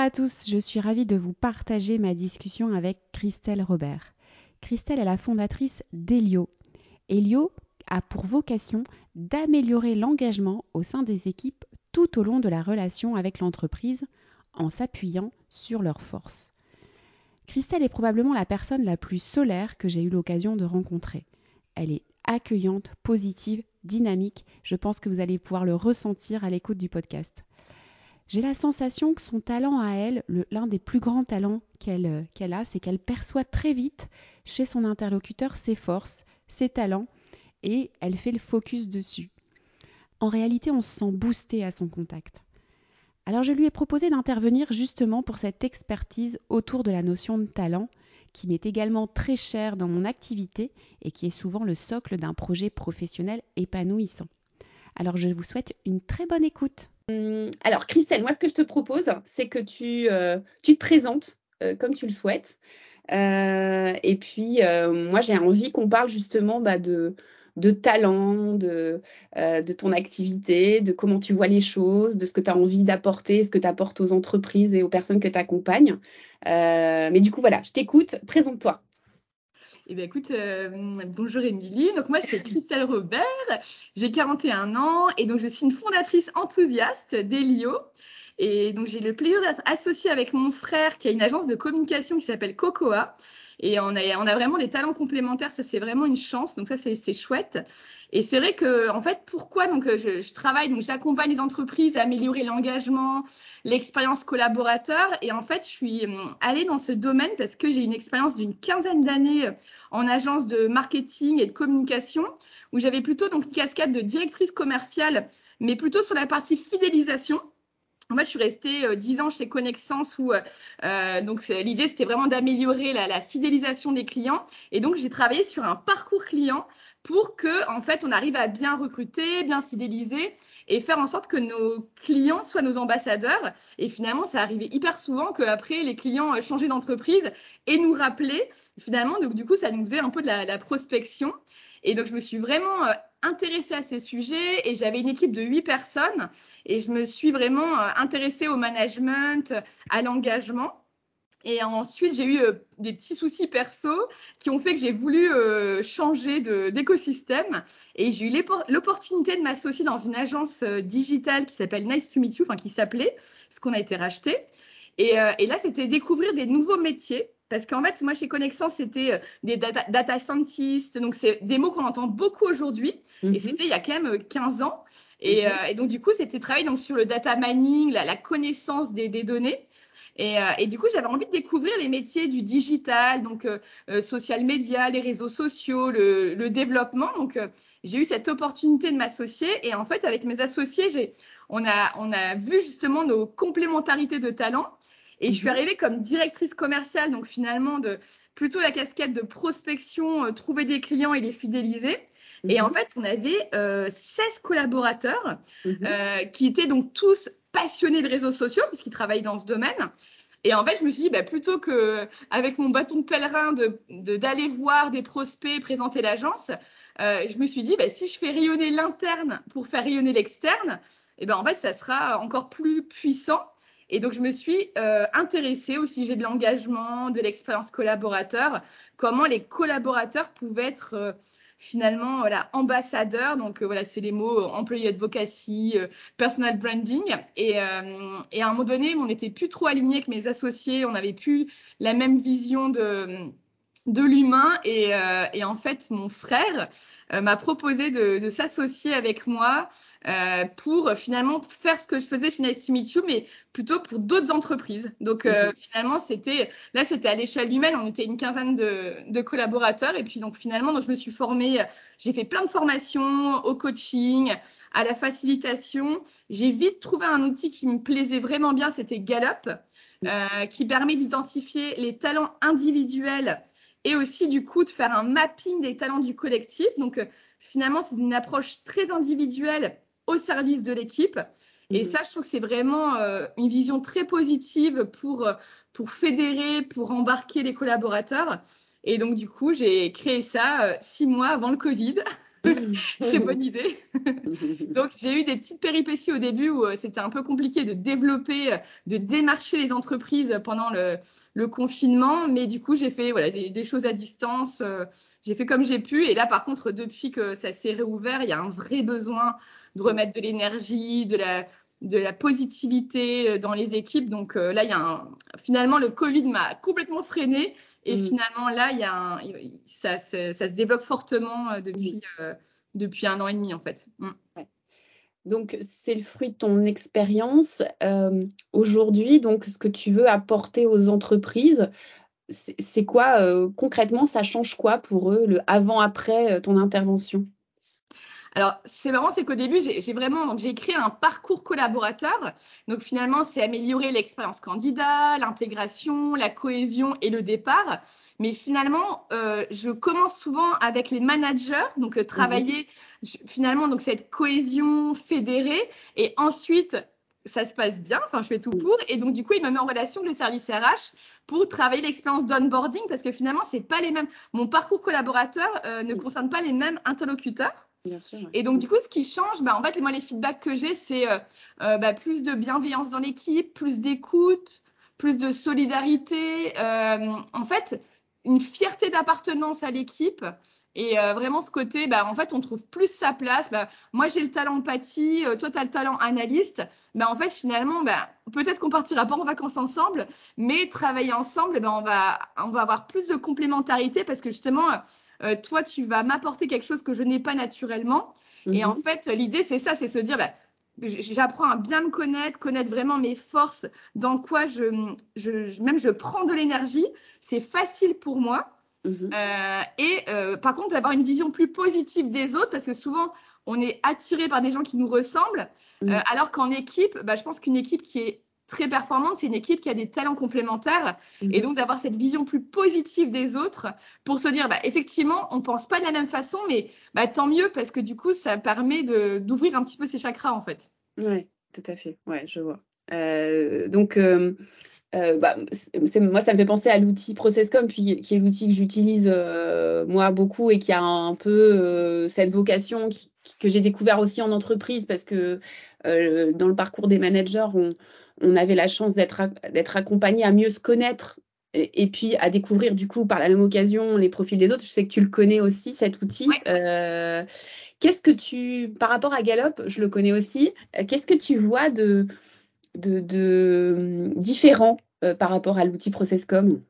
à tous, je suis ravie de vous partager ma discussion avec Christelle Robert. Christelle est la fondatrice d'Elio. Elio a pour vocation d'améliorer l'engagement au sein des équipes tout au long de la relation avec l'entreprise en s'appuyant sur leurs forces. Christelle est probablement la personne la plus solaire que j'ai eu l'occasion de rencontrer. Elle est accueillante, positive, dynamique. Je pense que vous allez pouvoir le ressentir à l'écoute du podcast. J'ai la sensation que son talent à elle, l'un des plus grands talents qu'elle qu'elle a, c'est qu'elle perçoit très vite chez son interlocuteur ses forces, ses talents, et elle fait le focus dessus. En réalité, on se sent boosté à son contact. Alors je lui ai proposé d'intervenir justement pour cette expertise autour de la notion de talent, qui m'est également très chère dans mon activité et qui est souvent le socle d'un projet professionnel épanouissant. Alors je vous souhaite une très bonne écoute. Hum, alors Christelle, moi ce que je te propose, c'est que tu, euh, te présentes euh, comme tu le souhaites. Euh, et puis moi j'ai envie qu'on parle justement bah, de, de talent, de, de ton activité, de comment tu vois les choses, de ce que tu as envie d'apporter, ce que tu apportes aux entreprises et aux personnes que tu accompagnes. mais du coup voilà, je t'écoute, présente-toi. Eh bien, écoute, euh, bonjour Émilie. Donc, moi, c'est Christelle Robert. J'ai 41 ans et donc, je suis une fondatrice enthousiaste d'Elio. Et donc, j'ai le plaisir d'être associée avec mon frère qui a une agence de communication qui s'appelle Cocoa. Et on a, on a vraiment des talents complémentaires. Ça, c'est vraiment une chance. Donc, ça, c'est chouette. Et c'est vrai que, en fait, pourquoi donc je, je travaille, donc j'accompagne les entreprises à améliorer l'engagement, l'expérience collaborateur. Et en fait, je suis hum, allée dans ce domaine parce que j'ai une expérience d'une quinzaine d'années euh, en agence de marketing et de communication, où j'avais plutôt donc une casquette de directrice commerciale, mais plutôt sur la partie fidélisation. Moi, je suis restée euh, dix ans chez Connexence où euh, euh donc l'idée c'était vraiment d'améliorer la, la, fidélisation des clients et donc j'ai travaillé sur un parcours client pour que en fait on arrive à bien recruter, bien fidéliser et faire en sorte que nos clients soient nos ambassadeurs. Et finalement, ça arrivait hyper souvent qu'après les clients euh, changeaient d'entreprise et nous rappelaient. Finalement, donc du coup, ça nous faisait un peu de la, la prospection. Et donc, je me suis vraiment intéressée à ces sujets et j'avais une équipe de huit personnes et je me suis vraiment euh, intéressée au management, à l'engagement. Et ensuite, j'ai eu euh, des petits soucis perso qui ont fait que j'ai voulu euh, changer d'écosystème. Et j'ai eu l'opportunité de m'associer dans une agence digitale qui s'appelle Nice to Meet You, enfin qui s'appelait, ce qu'on a été racheté. Et, et là, c'était découvrir des nouveaux métiers parce qu'en fait, moi, chez Connexence, c'était euh, des data, scientists. Donc, c'est des mots qu'on entend beaucoup aujourd'hui. Et mhm. c'était il y a quand même 15 euh, ans. Et, euh, et donc, du coup, c'était travailler donc, sur le data mining, la, la connaissance des, des données. Et, euh, et, du coup, j'avais envie de découvrir les métiers du digital, donc euh, social media, les réseaux sociaux, le, le développement. Donc, j'ai eu cette opportunité de m'associer. Et en fait, avec mes associés, j'ai, on, a, on a vu justement nos complémentarités de talents. Et je suis mhm. arrivée comme directrice commerciale, donc finalement de plutôt la casquette de prospection, euh, trouver des clients et les fidéliser. Et en mhm. fait, on avait euh, 16 collaborateurs mhm. euh, qui étaient donc tous passionnés de réseaux sociaux puisqu'ils travaillent dans ce domaine. Et en fait, je me suis dit, bah, plutôt que avec mon bâton de pèlerin de d'aller voir des prospects, présenter l'agence, euh, je me suis dit, bah, si je fais rayonner l'interne pour faire rayonner l'externe, et eh ben en fait, ça sera encore plus puissant. Et donc, je me suis euh, intéressée au sujet de l'engagement, de l'expérience collaborateur, comment les collaborateurs pouvaient être euh, finalement voilà, ambassadeurs. Donc, euh, voilà, c'est les mots employé advocacy, personal branding. Et, et, à un moment donné, on n'était plus trop alignés avec mes associés, on n'avait plus la même vision de de l'humain et, et, en fait mon frère m'a proposé de, de s'associer avec moi euh, pour finalement faire ce que je faisais chez Nice to Meet You, mais plutôt pour d'autres entreprises. Donc euh, mhm. finalement, c'était là, c'était à l'échelle humaine, on était une quinzaine de, de, collaborateurs, et puis donc finalement, donc je me suis formée, j'ai fait plein de formations au coaching, à la facilitation. J'ai vite trouvé un outil qui me plaisait vraiment bien, c'était Gallup, euh, qui permet d'identifier les talents individuels et aussi du coup de faire un mapping des talents du collectif. Donc euh, finalement, c'est une approche très individuelle au service de l'équipe. Et mhm. ça, je trouve que c'est vraiment euh, une vision très positive pour, euh, pour fédérer, pour embarquer les collaborateurs. Et donc, du coup, j'ai créé ça euh, six mois avant le Covid. Très bonne idée. Donc, j'ai eu des petites péripéties au début où euh, c'était un peu compliqué de développer, euh, de démarcher les entreprises pendant le, le confinement. Mais du coup, j'ai fait voilà, des, des, choses à distance. Euh, j'ai fait comme j'ai pu. Et là, par contre, depuis que ça s'est réouvert, il y a un vrai besoin de remettre de l'énergie, de la, de la positivité dans les équipes. Donc là, il y a un... finalement, le Covid m'a complètement freiné. Et mm. finalement, là, il y a un... ça, ça, ça, se développe fortement depuis, euh, depuis un an et demi, en fait. Mm. Ouais. Donc, c'est le fruit de ton expérience. Euh, Aujourd'hui, donc, ce que tu veux apporter aux entreprises, c'est quoi euh, concrètement Ça change quoi pour eux, le avant-après ton intervention? Alors, c'est marrant, c'est qu'au début, j'ai vraiment, donc j'ai créé un parcours collaborateur. Donc, finalement, c'est améliorer l'expérience candidat, l'intégration, la cohésion et le départ. Mais finalement, euh, je commence souvent avec les managers, donc euh, travailler mmh. finalement donc cette cohésion fédérée. Et ensuite, ça se passe bien, enfin je fais tout pour, et donc du coup il me met en relation avec le service RH pour travailler l'expérience d'onboarding parce que finalement c'est pas les mêmes, mon parcours collaborateur euh, ne concerne pas les mêmes interlocuteurs. Et donc, du coup, ce qui change, bah, en fait, moi, les feedbacks que j'ai, c'est euh, euh, bah, plus de bienveillance dans l'équipe, plus d'écoute, plus de solidarité. Euh, en fait, une fierté d'appartenance à l'équipe. Et vraiment, ce côté, bah, en fait, on trouve plus sa place. Bah, moi, j'ai le talent empathie, euh, toi, tu le talent analyste. En fait, finalement, peut-être qu'on partira pas en vacances ensemble, mais travailler ensemble, on va avoir plus de complémentarité parce que justement, euh, toi, tu vas m'apporter quelque chose que je n'ai pas naturellement. Et en mhm. fait, l'idée, c'est ça, c'est se dire, bah, j'apprends à bien me connaître, connaître vraiment mes forces, dans quoi je, je même je prends de l'énergie. C'est facile pour moi. Mhm. Euh, et euh, par contre, d'avoir une vision plus positive des autres, parce que souvent, on est attiré par des gens qui nous ressemblent, mhm. euh, alors qu'en équipe, bah, je pense qu'une équipe qui est très performante, c'est une équipe qui a des talents complémentaires mhm. et donc d'avoir cette vision plus positive des autres pour se dire bah, effectivement on pense pas de la même façon mais bah, tant mieux parce que du coup ça permet d'ouvrir un petit peu ses chakras en fait. Ouais, tout à fait. Ouais, je vois. Euh, donc euh, euh, bah, moi, ça me fait penser à l'outil ProcessCom, puis, qui est l'outil que j'utilise moi beaucoup et qui a un, peu cette vocation qui, que j'ai découvert aussi en entreprise parce que dans le parcours des managers, on, on avait la chance d'être accompagné à mieux se connaître et, et, puis à découvrir du coup par la même occasion les profils des autres. Je sais que tu le connais aussi cet outil. Ouais. Euh, qu'est-ce que tu, par rapport à Gallup, je le connais aussi. Qu'est-ce que tu vois de de, de différent euh, par rapport à l'outil ProcessCom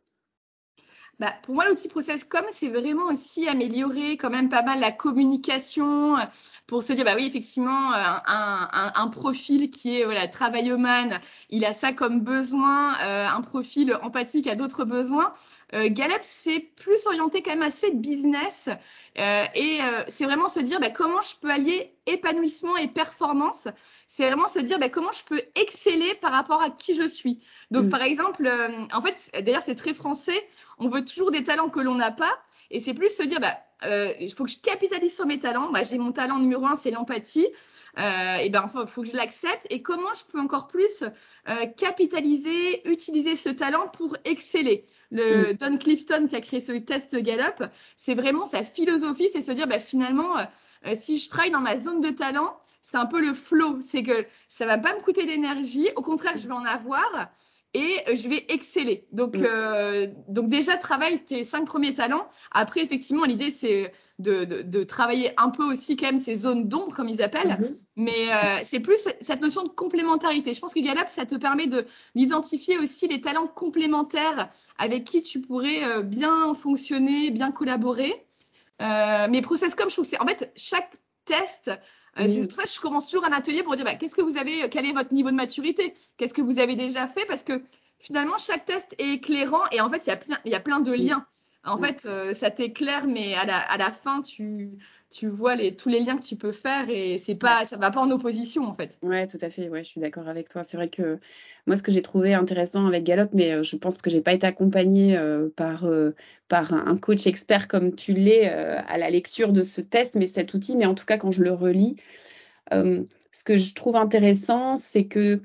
bah, pour moi, l'outil ProcessCom, c'est vraiment aussi améliorer quand même pas mal la communication pour se dire, bah oui, effectivement, euh, un, un, un profil qui est voilà, travaillomane, il a ça comme besoin, euh, un profil empathique a d'autres besoins. Euh, Gallup, c'est plus orienté quand même assez business euh, et euh, c'est vraiment se dire bah, comment je peux allier épanouissement et performance c'est vraiment se dire bah, comment je peux exceller par rapport à qui je suis. Donc, mm. par exemple, euh, en fait, d'ailleurs, c'est très français, on veut toujours des talents que l'on n'a pas. Et c'est plus se dire, bah, euh, il faut que je capitalise sur mes talents. Bah, j'ai mon talent numéro un, c'est l'empathie. Euh, et ben, il faut que je l'accepte. Et comment je peux encore plus euh, capitaliser, utiliser ce talent pour exceller? Le mm. Don Clifton qui a créé ce test Gallup, c'est vraiment sa philosophie, c'est se dire, bah, finalement, euh, si je travaille dans ma zone de talent, c'est un peu le flow. C'est que ça va pas me coûter d'énergie. Au contraire, je vais en avoir et je vais exceller. Donc, mm. euh, donc déjà, travaille tes cinq premiers talents. Après, effectivement, l'idée, c'est de, de, de, travailler un peu aussi quand même ces zones d'ombre, comme ils appellent. Mm-hmm. Mais euh, c'est plus cette notion de complémentarité. Je pense que Gallup, ça te permet d'identifier aussi les talents complémentaires avec qui tu pourrais euh, bien fonctionner, bien collaborer. Euh, mais process comme je trouve que c'est en fait chaque test euh, c'est pour ça que je commence toujours un atelier pour dire bah, qu'est-ce que vous avez, quel est votre niveau de maturité, qu'est-ce que vous avez déjà fait, parce que finalement chaque test est éclairant et en fait il y a plein, il y a plein de liens. En fait, euh, ça t'éclaire, mais à la, à la fin, tu, tu vois les, tous les liens que tu peux faire et c'est pas, ça va pas en opposition en fait. Ouais, tout à fait. Ouais, je suis d'accord avec toi. C'est vrai que moi, ce que j'ai trouvé intéressant avec Gallup, mais euh, je pense que j'ai pas été accompagnée euh, par euh, par un coach expert comme tu l'es à la lecture de ce test, mais cet outil. Mais en tout cas, quand je le relis, ce que je trouve intéressant, c'est que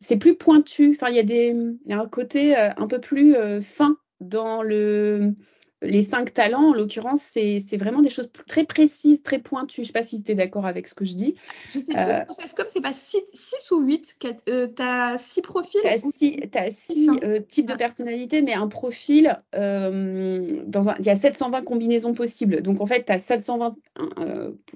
c'est plus pointu. Enfin, y il y a un côté un peu plus fin dans le les cinq talents, en l'occurrence, c'est vraiment des choses très précises, très pointues. Je ne sais pas si tu es d'accord avec ce que je dis. Je sais pas, euh, comme c'est pas 6 ou 8, tu as 6 profils Tu as 6 euh, types de personnalités, mais un profil, euh, il y a 720 combinaisons possibles. Donc en fait, tu as 720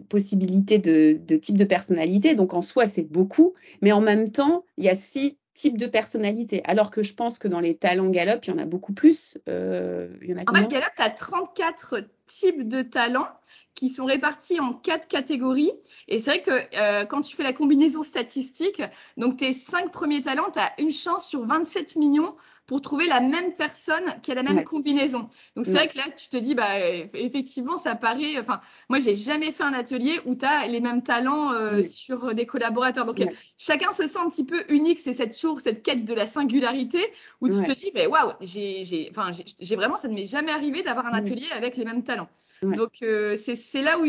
possibilités de, de types de personnalité. Donc en soi, c'est beaucoup, mais en même temps, il y a 6 type de personnalité. Alors que je pense que dans les talents Gallup, il y en a beaucoup plus. Euh, il y en a en fait, Gallup, tu as 34 types de talents qui sont répartis en quatre catégories. Et c'est vrai que euh, quand tu fais la combinaison statistique, donc tes cinq premiers talents, tu as une chance sur 27 millions pour trouver la même personne qui a la même combinaison. Donc c'est vrai que là, tu te dis, bah, effectivement, ça paraît. Enfin, moi, j'ai jamais fait un atelier où tu as les mêmes talents euh, sur des collaborateurs. Donc chacun se sent un petit peu unique. C'est cette chose, cette quête de la singularité où tu te dis, mais waouh, j'ai, enfin, j'ai vraiment, ça ne m'est jamais arrivé d'avoir un atelier avec les mêmes talents. Donc euh, c'est là où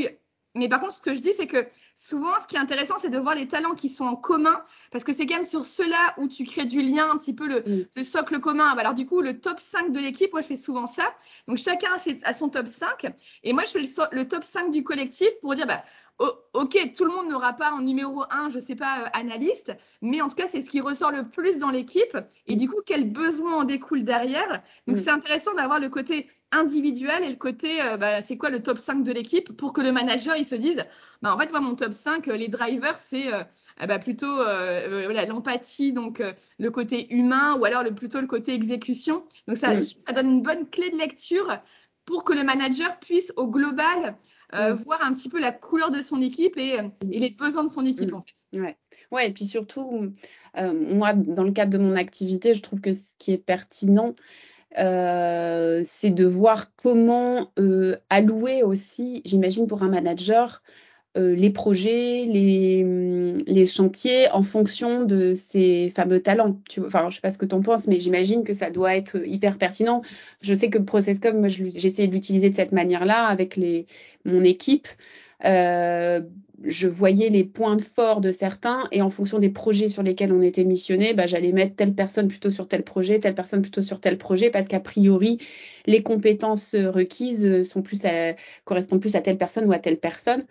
mais par contre, ce que je dis, c'est que souvent, ce qui est intéressant, c'est de voir les talents qui sont en commun, parce que c'est quand même sur ceux-là où tu crées du lien, un petit peu le, le socle commun. Alors du coup, le top 5 de l'équipe, moi, je fais souvent ça. Donc chacun a son top 5, et moi, je fais le, le top 5 du collectif pour dire, bah, ok, tout le monde n'aura pas en numéro 1, je sais pas, euh, analyste, mais en tout cas, c'est ce qui ressort le plus dans l'équipe. Et du coup, quel besoin en découle derrière? Donc, c'est intéressant d'avoir le côté individuel et le côté, euh, bah, c'est quoi le top 5 de l'équipe pour que le manager, il se dise, bah, en fait, moi, mon top 5, euh, les drivers, c'est bah, plutôt l'empathie, donc le côté humain, ou alors le, plutôt le côté exécution. Donc, ça, ça donne une bonne clé de lecture pour que le manager puisse, au global, euh, mm. voir un petit peu la couleur de son équipe et, euh, les besoins de son équipe mm. en fait. Ouais. ouais, et puis surtout, euh, moi, dans le cadre de mon activité, je trouve que ce qui est pertinent, c'est de voir comment allouer aussi, j'imagine pour un manager, euh, les projets, les, chantiers en fonction de ces fameux talents. Tu vois, enfin, sais pas ce que tu en penses, mais j'imagine que ça doit être hyper pertinent. Je sais que ProcessCom, j'essaie de l'utiliser de cette manière-là avec mon équipe. Euh, je voyais les points forts de certains et en fonction des projets sur lesquels on était missionné, bah, j'allais mettre telle personne plutôt sur tel projet, telle personne plutôt sur tel projet parce qu'a priori, les compétences requises sont plus correspondent plus à telle personne ou à telle personne.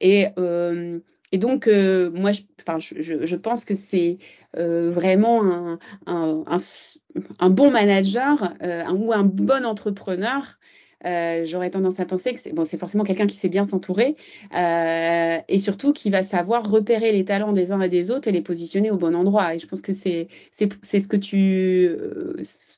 Et, euh, et donc, euh, moi, je, je, pense que c'est euh, vraiment un, bon manager ou un bon entrepreneur. J'aurais tendance à penser que c'est forcément quelqu'un qui sait bien s'entourer et surtout qui va savoir repérer les talents des uns et des autres et les positionner au bon endroit. Et je pense que c'est ce que tu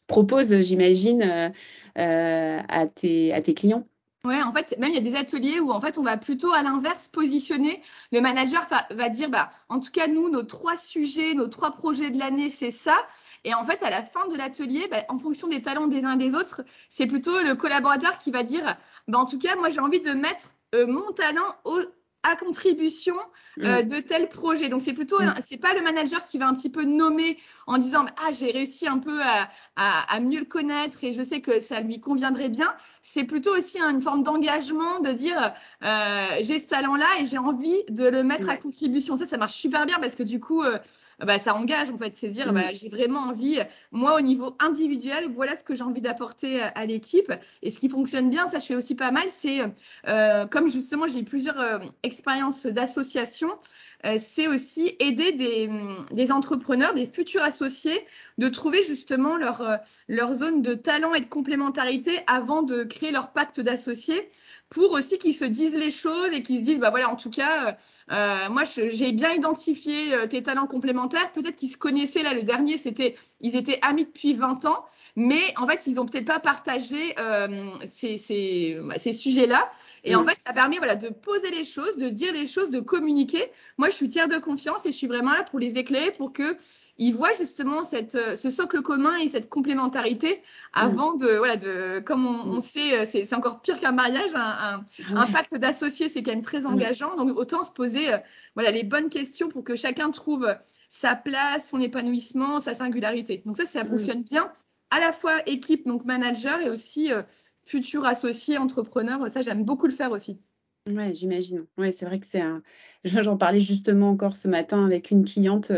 proposes, j'imagine, à, tes, à tes clients. Ouais, en fait, même il y a des ateliers où en fait on va plutôt à l'inverse positionner. Le manager va, dire, bah, en tout cas nous, nos trois sujets, nos trois projets de l'année, c'est ça. Et en fait, à la fin de l'atelier, bah, en fonction des talents des uns et des autres, c'est plutôt le collaborateur qui va dire, bah, en tout cas, moi j'ai envie de mettre euh, mon talent au, à contribution euh, mm. de tel projet. Donc c'est plutôt, mm. c'est pas le manager qui va un petit peu nommer en disant ah j'ai réussi un peu à, à, mieux le connaître et je sais que ça lui conviendrait bien. C'est plutôt aussi une forme d'engagement de dire euh, j'ai ce talent-là et j'ai envie de le mettre à contribution. Ça, ça marche super bien parce que du coup euh, bah, ça engage en fait, c'est dire bah, mm. j'ai vraiment envie, moi au niveau individuel, voilà ce que j'ai envie d'apporter à l'équipe. Et ce qui fonctionne bien, ça je fais aussi pas mal, c'est euh, comme justement j'ai plusieurs euh, expériences d'association, euh, c'est aussi aider des, des, entrepreneurs, des futurs associés, de trouver justement leur, euh, leur zone de talent et de complémentarité avant de créer leur pacte d'associés pour aussi qu'ils se disent les choses et qu'ils se disent, bah voilà, en tout cas, euh, euh moi, j'ai bien identifié euh, tes talents complémentaires. Peut-être qu'ils se connaissaient, là, le dernier, c'était, ils étaient amis depuis 20 ans, mais en fait, ils ont peut-être pas partagé euh, ces, ces sujets-là. Et en mm. fait, ça permet voilà, de poser les choses, de dire les choses, de communiquer. Moi, je suis tiers de confiance et je suis vraiment là pour les éclairer, pour que ils voient justement cette, euh, ce socle commun et cette complémentarité avant de, voilà, de, comme on, on sait, euh, c'est encore pire qu'un mariage, un, un, un pacte d'associés, c'est quand même très engageant. Donc autant se poser, euh, voilà, les bonnes questions pour que chacun trouve sa place, son épanouissement, sa singularité. Donc ça, ça fonctionne bien, à la fois équipe, donc manager, et aussi futur associé, entrepreneur. Ça, j'aime beaucoup le faire aussi. Ouais, j'imagine. Ouais, c'est vrai que c'est un. J'en parlais justement encore ce matin avec une cliente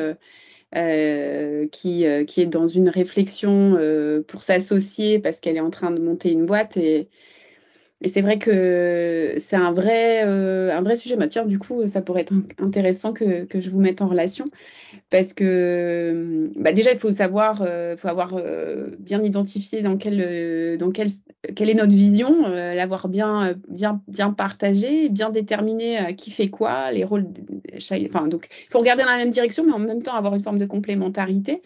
euh, qui, euh, qui est dans une réflexion euh, pour s'associer parce qu'elle est en train de monter une boîte et, et c'est vrai que c'est un vrai, euh, un vrai sujet. Bah, tiens, du coup, ça pourrait être intéressant que, que je vous mette en relation parce que bah, déjà, il faut savoir, faut avoir bien identifié dans quel, dans quel, quelle est notre vision, l'avoir bien, bien, bien partagé, bien déterminé qui fait quoi, les rôles. Enfin, donc, il faut regarder dans la même direction, mais en même temps avoir une forme de complémentarité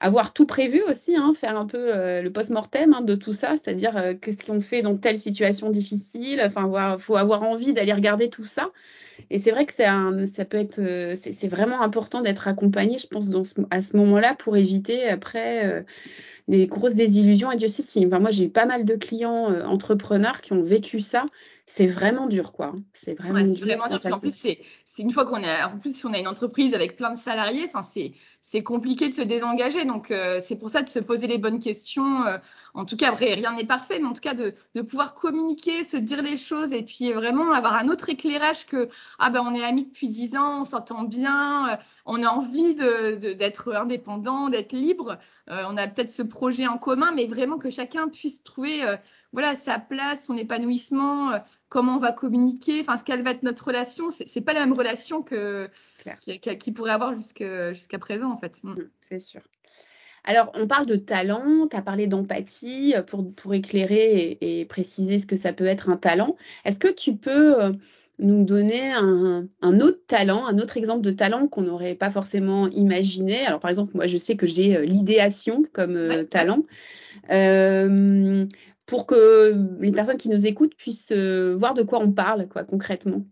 avoir tout prévu aussi, hein, faire un peu euh, le post-mortem hein, de tout ça, c'est-à-dire euh, qu'est-ce qu'on fait dans telle situation difficile. Enfin, il faut avoir envie d'aller regarder tout ça. Et c'est vrai que c'est ça peut être, euh, c'est vraiment important d'être accompagné, je pense, dans ce, à ce moment-là pour éviter après des grosses désillusions. Et Dieu sait si. Enfin, moi, j'ai eu pas mal de clients entrepreneurs qui ont vécu ça. C'est vraiment dur, quoi. C'est vraiment ouais, dur. Vraiment dur. En plus, c'est une fois qu'on est, en plus, si on a une entreprise avec plein de salariés, enfin, c'est c'est compliqué de se désengager. Donc, euh, c'est pour ça de se poser les bonnes questions. Euh, en tout cas, vrai, rien n'est parfait, mais en tout cas, de, de, pouvoir communiquer, se dire les choses et puis vraiment avoir un autre éclairage que ah ben on est amis depuis dix ans, on s'entend bien, euh, on a envie d'être de, indépendant, d'être libre. on a peut-être ce projet en commun, mais vraiment que chacun puisse trouver voilà sa place, son épanouissement, euh, comment on va communiquer, enfin ce qu'elle va être notre relation, c'est pas la même relation que qui, pourrait avoir jusqu'à présent en fait. Mm. Mm, c'est sûr. Alors, on parle de talent, tu as parlé d'empathie euh, pour, pour éclairer et, préciser ce que ça peut être un talent. Est-ce que tu peux euh, nous donner un, autre talent, un autre exemple de talent qu'on n'aurait pas forcément imaginé? Alors, par exemple, moi, je sais que j'ai l'idéation comme talent pour que les personnes qui nous écoutent puissent euh, voir de quoi on parle, quoi, concrètement.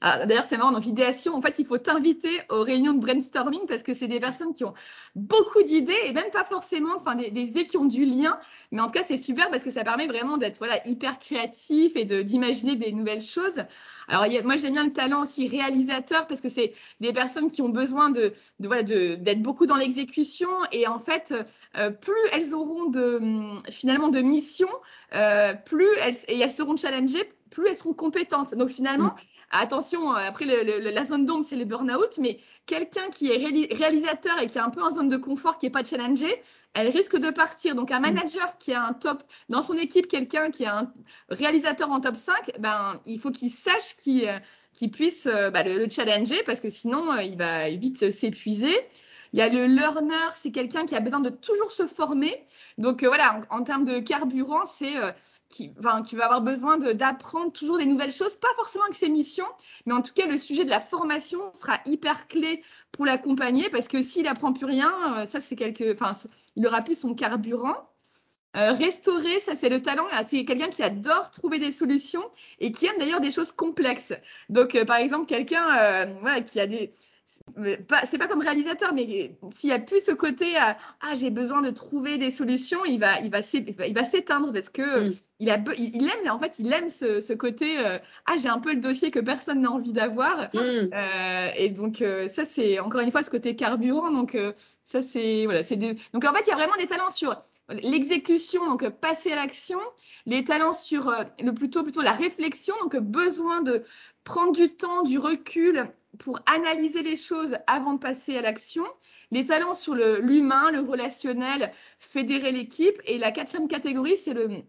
Ah, D'ailleurs, c'est marrant. Donc, l'idéation, en fait, il faut t'inviter aux réunions de brainstorming parce que c'est des personnes qui ont beaucoup d'idées et même pas forcément, enfin, des, idées qui ont du lien. Mais en tout cas, c'est super parce que ça permet vraiment d'être voilà, hyper créatif et d'imaginer des nouvelles choses. Alors, moi, j'aime bien le talent aussi réalisateur parce que c'est des personnes qui ont besoin de, voilà, d'être beaucoup dans l'exécution et en fait, euh, plus elles auront de, finalement, de missions, euh, plus elles, et elles seront challengées, plus elles seront compétentes. Donc, finalement, mm. Attention, euh, après la zone d'ombre, c'est le burn-out, mais quelqu'un qui est réalisateur et qui est un peu en zone de confort, qui n'est pas challengé, elle risque de partir. Donc un mm. manager qui a un top dans son équipe, quelqu'un qui est un réalisateur en top 5, ben, il faut qu'il sache qu'il euh, puisse euh, bah, le, challenger parce que sinon, il va vite s'épuiser. Il y a le learner, c'est quelqu'un qui a besoin de toujours se former. Donc voilà, en, termes de carburant, c'est qui, va avoir besoin d'apprendre toujours des nouvelles choses, pas forcément avec ses missions, mais en tout cas, le sujet de la formation sera hyper clé pour l'accompagner parce que s'il apprend plus rien, euh, ça, c'est quelque, enfin, il aura plus son carburant. Euh, restaurer, ça c'est le talent. C'est quelqu'un qui adore trouver des solutions et qui aime d'ailleurs des choses complexes. Donc, euh, par exemple, quelqu'un voilà, qui a des, c'est pas comme réalisateur, mais s'il y a plus ce côté ah j'ai besoin de trouver des solutions, il va il va il va s'éteindre parce que mm. il a il aime en fait il aime ce, ce côté euh, ah j'ai un peu le dossier que personne n'a envie d'avoir mm. euh, et donc euh, ça c'est encore une fois ce côté carburant donc ça c'est voilà c'est donc en fait il y a vraiment des talents sur l'exécution donc passer à l'action les talents sur le plutôt plutôt la réflexion donc besoin de prendre du temps du recul pour analyser les choses avant de passer à l'action, les talents sur l'humain, le, relationnel, fédérer l'équipe. Et la quatrième catégorie, c'est le,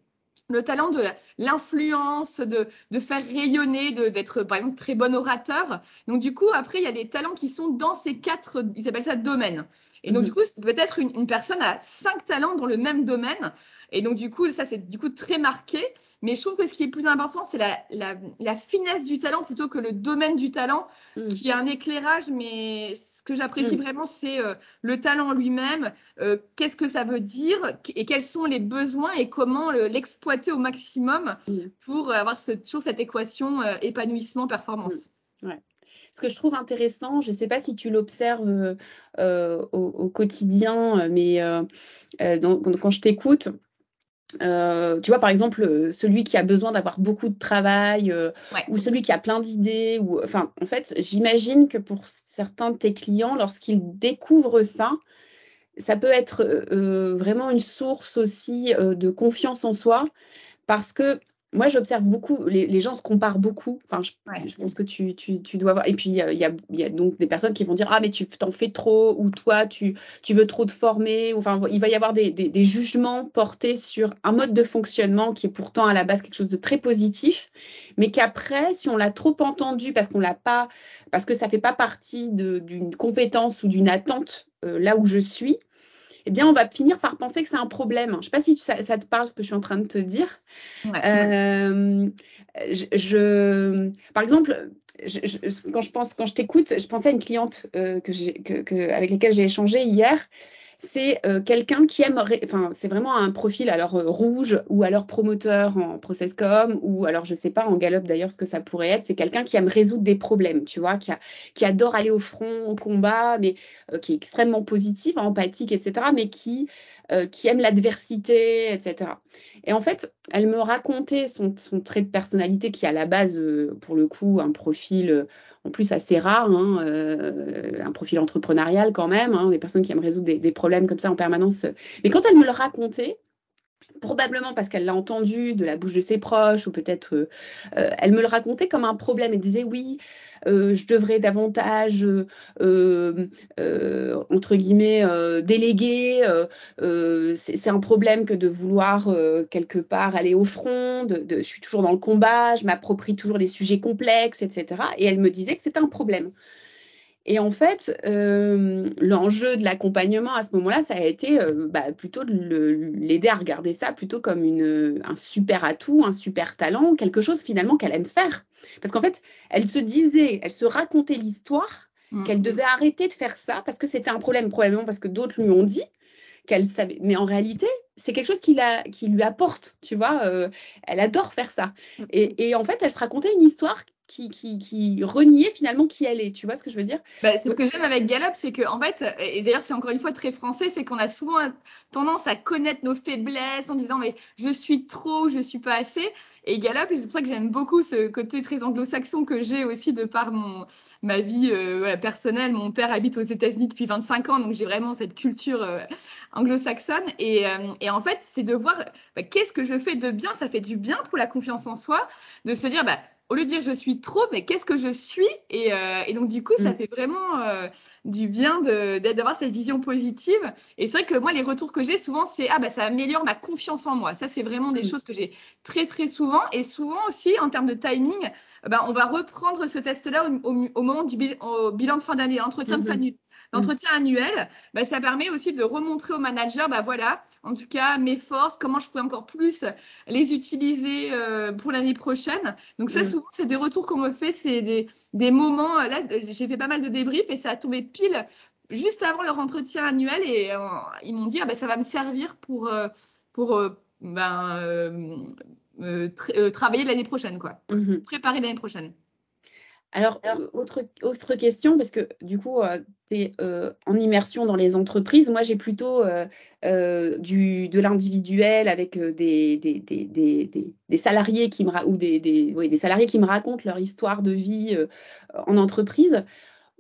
le talent de l'influence, de, de, faire rayonner, d'être par exemple très bon orateur. Donc du coup, après, il y a des talents qui sont dans ces quatre, ils appellent ça domaines. Et donc mhm. du coup, peut-être une, une, personne a cinq talents dans le même domaine. Et donc, du coup, ça, c'est du coup très marqué. Mais je trouve que ce qui est plus important, c'est la, la, la, finesse du talent plutôt que le domaine du talent, mm. qui a un éclairage. Mais ce que j'apprécie mm. vraiment, c'est euh, le talent lui-même. Euh, qu'est-ce que ça veut dire? Et quels sont les besoins? Et comment l'exploiter au maximum mm. pour avoir ce, toujours cette équation euh, épanouissement-performance. Ouais ce que je trouve intéressant, je ne sais pas si tu l'observes euh, au, au, quotidien, mais euh, quand je t'écoute, euh, tu vois, par exemple, euh, celui qui a besoin d'avoir beaucoup de travail euh, ou celui qui a plein d'idées. ou Enfin, en fait, j'imagine que pour certains de tes clients, lorsqu'ils découvrent ça, ça peut être vraiment une source aussi de confiance en soi parce que moi, j'observe beaucoup, les, gens se comparent beaucoup. Enfin, je, je pense que tu, tu, tu, dois voir. Et puis, il y a, y a, donc des personnes qui vont dire Ah, mais tu t'en fais trop, ou toi, tu, tu veux trop te former. Enfin, il va y avoir des, des, des, jugements portés sur un mode de fonctionnement qui est pourtant à la base quelque chose de très positif, mais qu'après, si on l'a trop entendu parce qu'on l'a pas, parce que ça fait pas partie d'une compétence ou d'une attente euh, là où je suis, eh bien, on va finir par penser que c'est un problème. Je ne sais pas si ça, te parle ce que je suis en train de te dire. Euh, je, par exemple, quand je pense, quand je t'écoute, je pensais à une cliente euh, que avec laquelle j'ai échangé hier c'est euh, quelqu'un qui aime, enfin, c'est vraiment un profil alors euh, rouge ou alors promoteur en process com ou alors je sais pas en galop d'ailleurs ce que ça pourrait être. C'est quelqu'un qui aime résoudre des problèmes, tu vois, qui, a, qui adore aller au front, au combat, mais euh, qui est extrêmement positif, empathique, etc. Mais qui qui aime l'adversité, etc. Et en fait, elle me racontait son, trait de personnalité qui, à la base, pour le coup, un profil en plus assez rare, hein, euh, un profil entrepreneurial quand même, hein, des personnes qui aiment résoudre des, problèmes comme ça en permanence. Mais quand elle me le racontait, probablement parce qu'elle l'a entendu de la bouche de ses proches ou peut-être euh, euh, elle me le racontait comme un problème. Elle disait oui, euh, je devrais davantage, entre guillemets, déléguer. c'est un problème que de vouloir quelque part aller au front. De, je suis toujours dans le combat, je m'approprie toujours les sujets complexes, etc. Et elle me disait que c'était un problème. Et en fait, euh, l'enjeu de l'accompagnement à ce moment-là, ça a été euh, bah, plutôt de l'aider à regarder ça plutôt comme une, un super atout, un super talent, quelque chose finalement qu'elle aime faire. Parce qu'en fait, elle se disait, elle se racontait l'histoire mmh. qu'elle devait arrêter de faire ça parce que c'était un problème, probablement parce que d'autres lui ont dit qu'elle savait. Mais en réalité, c'est quelque chose qui, la, qui lui apporte, tu vois. Euh, elle adore faire ça. Mmh. Et, et, en fait, elle se racontait une histoire qui, qui, qui, reniait finalement qui elle est. Tu vois ce que je veux dire? Bah, C'est ce que j'aime avec Gallup, c'est que en fait, et d'ailleurs c'est encore une fois très français, c'est qu'on a souvent tendance à connaître nos faiblesses en disant mais je suis trop, je suis pas assez. Et Gallup, et c'est pour ça que j'aime beaucoup ce côté très anglo-saxon que j'ai aussi de par mon ma vie euh, personnelle. Mon père habite aux États-Unis depuis 25 ans, donc j'ai vraiment cette culture euh, anglo-saxonne. Et, euh, et, en fait, c'est de voir bah, qu'est-ce que je fais de bien? Ça fait du bien pour la confiance en soi, de se dire bah au lieu de dire je suis trop, mais qu'est-ce que je suis et, euh, et, donc du coup, ça mm. fait vraiment euh, du bien d'avoir cette vision positive. Et c'est vrai que moi, les retours que j'ai souvent, c'est ah bah ça améliore ma confiance en moi. Ça, c'est vraiment des mm. choses que j'ai très très souvent. Et souvent aussi en termes de timing, bah, on va reprendre ce test-là au, moment du bilan de fin d'année, entretien de fin mm-hmm. L'entretien annuel, bah, ça permet aussi de remontrer au manager, bah voilà, en tout cas mes forces, comment je pourrais encore plus les utiliser euh, pour l'année prochaine. Donc ça, mm. souvent, c'est des retours qu'on me fait, c'est des, des moments. Là, j'ai fait pas mal de débriefs et ça a tombé pile juste avant leur entretien annuel et euh, ils m'ont dit, ah, bah, ça va me servir pour euh, pour ben, travailler l'année prochaine, quoi, mm-hmm. préparer l'année prochaine. Alors, euh, autre, autre question, parce que du coup, euh, tu es euh, en immersion dans les entreprises. Moi, j'ai plutôt du, de l'individuel avec des, des, des, des, salariés qui me, ou des, oui, des salariés qui me racontent leur histoire de vie en entreprise.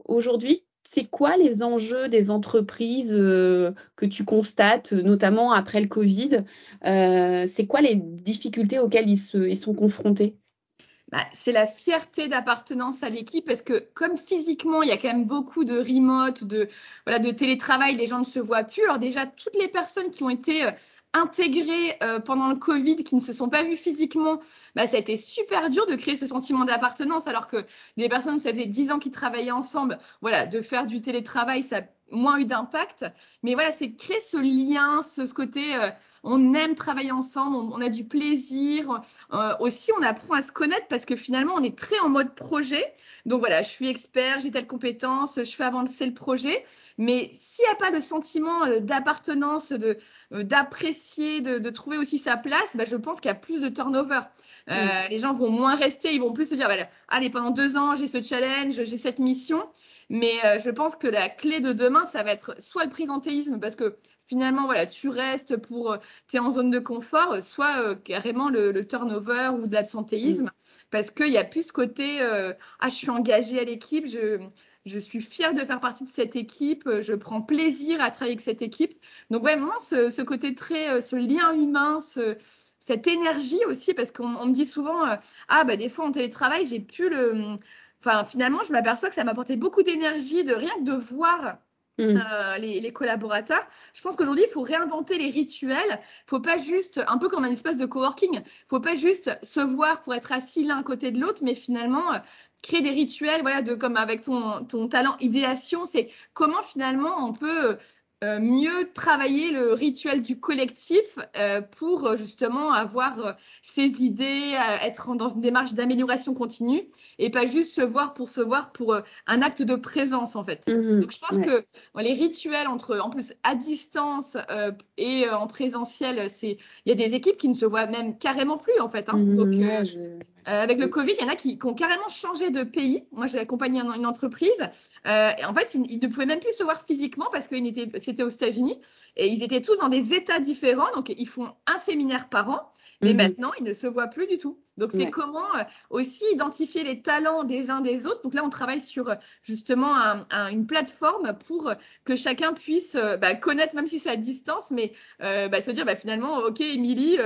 Aujourd'hui, c'est quoi les enjeux des entreprises que tu constates, notamment après le Covid? C'est quoi les difficultés auxquelles ils, se, ils sont confrontés? Bah, c'est la fierté d'appartenance à l'équipe parce que comme physiquement il y a quand même beaucoup de remote, de voilà de télétravail, les gens ne se voient plus. Alors déjà toutes les personnes qui ont été euh, intégrées euh, pendant le Covid, qui ne se sont pas vues physiquement, bah, ça a été super dur de créer ce sentiment d'appartenance alors que des personnes ça faisait 10 ans qu'ils travaillaient ensemble, voilà, de faire du télétravail, ça moins eu d'impact. Mais voilà, c'est créer ce lien, ce, côté, euh, on aime travailler ensemble, on, a du plaisir. Euh, aussi, on apprend à se connaître parce que finalement, on est très en mode projet. Donc voilà, je suis expert, j'ai telle compétence, je fais avancer le projet. Mais s'il n'y a pas le sentiment euh, d'appartenance, de d'apprécier, de, trouver aussi sa place, bah, je pense qu'il y a plus de turnover. Les gens vont moins rester, ils vont plus se dire, bah, allez, pendant deux ans, j'ai ce challenge, j'ai cette mission. Mais euh, je pense que la clé de demain, ça va être soit le présentéisme, parce que finalement, voilà, tu restes pour, euh, tu es en zone de confort, soit euh, carrément le, turnover ou de l'absentéisme, mm. parce qu'il y a plus ce côté, ah, je suis engagée à l'équipe, je, je suis fière de faire partie de cette équipe, je prends plaisir à travailler avec cette équipe. Donc vraiment, ce, ce côté très, ce lien humain, ce, cette énergie aussi, parce qu'on me dit souvent, euh, ah bah des fois en télétravail, j'ai pu le... Enfin, finalement, je m'aperçois que ça m'apportait beaucoup d'énergie de rien que de voir Mm. Euh, les, les, collaborateurs. Je pense qu'aujourd'hui, il faut réinventer les rituels. Il faut pas juste, un peu comme un espace de coworking, il faut pas juste se voir pour être assis l'un côté de l'autre, mais finalement euh, créer des rituels, voilà, de comme avec ton, ton talent idéation, c'est comment finalement on peut euh, mieux travailler le rituel du collectif euh, pour euh, justement avoir ses idées, être dans une démarche d'amélioration continue et pas juste se voir pour se voir pour un acte de présence en fait. Mmh Donc je pense que les rituels entre en plus à distance et en présentiel, c'est il y a des équipes qui ne se voient même carrément plus en fait. Hein. Mmh Donc avec le Covid, il y en a qui, qui, ont carrément changé de pays. Moi, j'ai accompagné une entreprise. et en fait, ils, ils, ne pouvaient même plus se voir physiquement parce qu'ils étaient c'était aux États-Unis et ils étaient tous dans des États différents. Donc, ils font un séminaire par an. Mais mhm. maintenant, ils ne se voient plus du tout. Donc, c'est comment euh, aussi identifier les talents des uns des autres. Donc là, on travaille sur euh, justement une plateforme pour que chacun puisse euh, bah, connaître, même si c'est à distance, mais bah, se dire bah, finalement, OK, Émilie,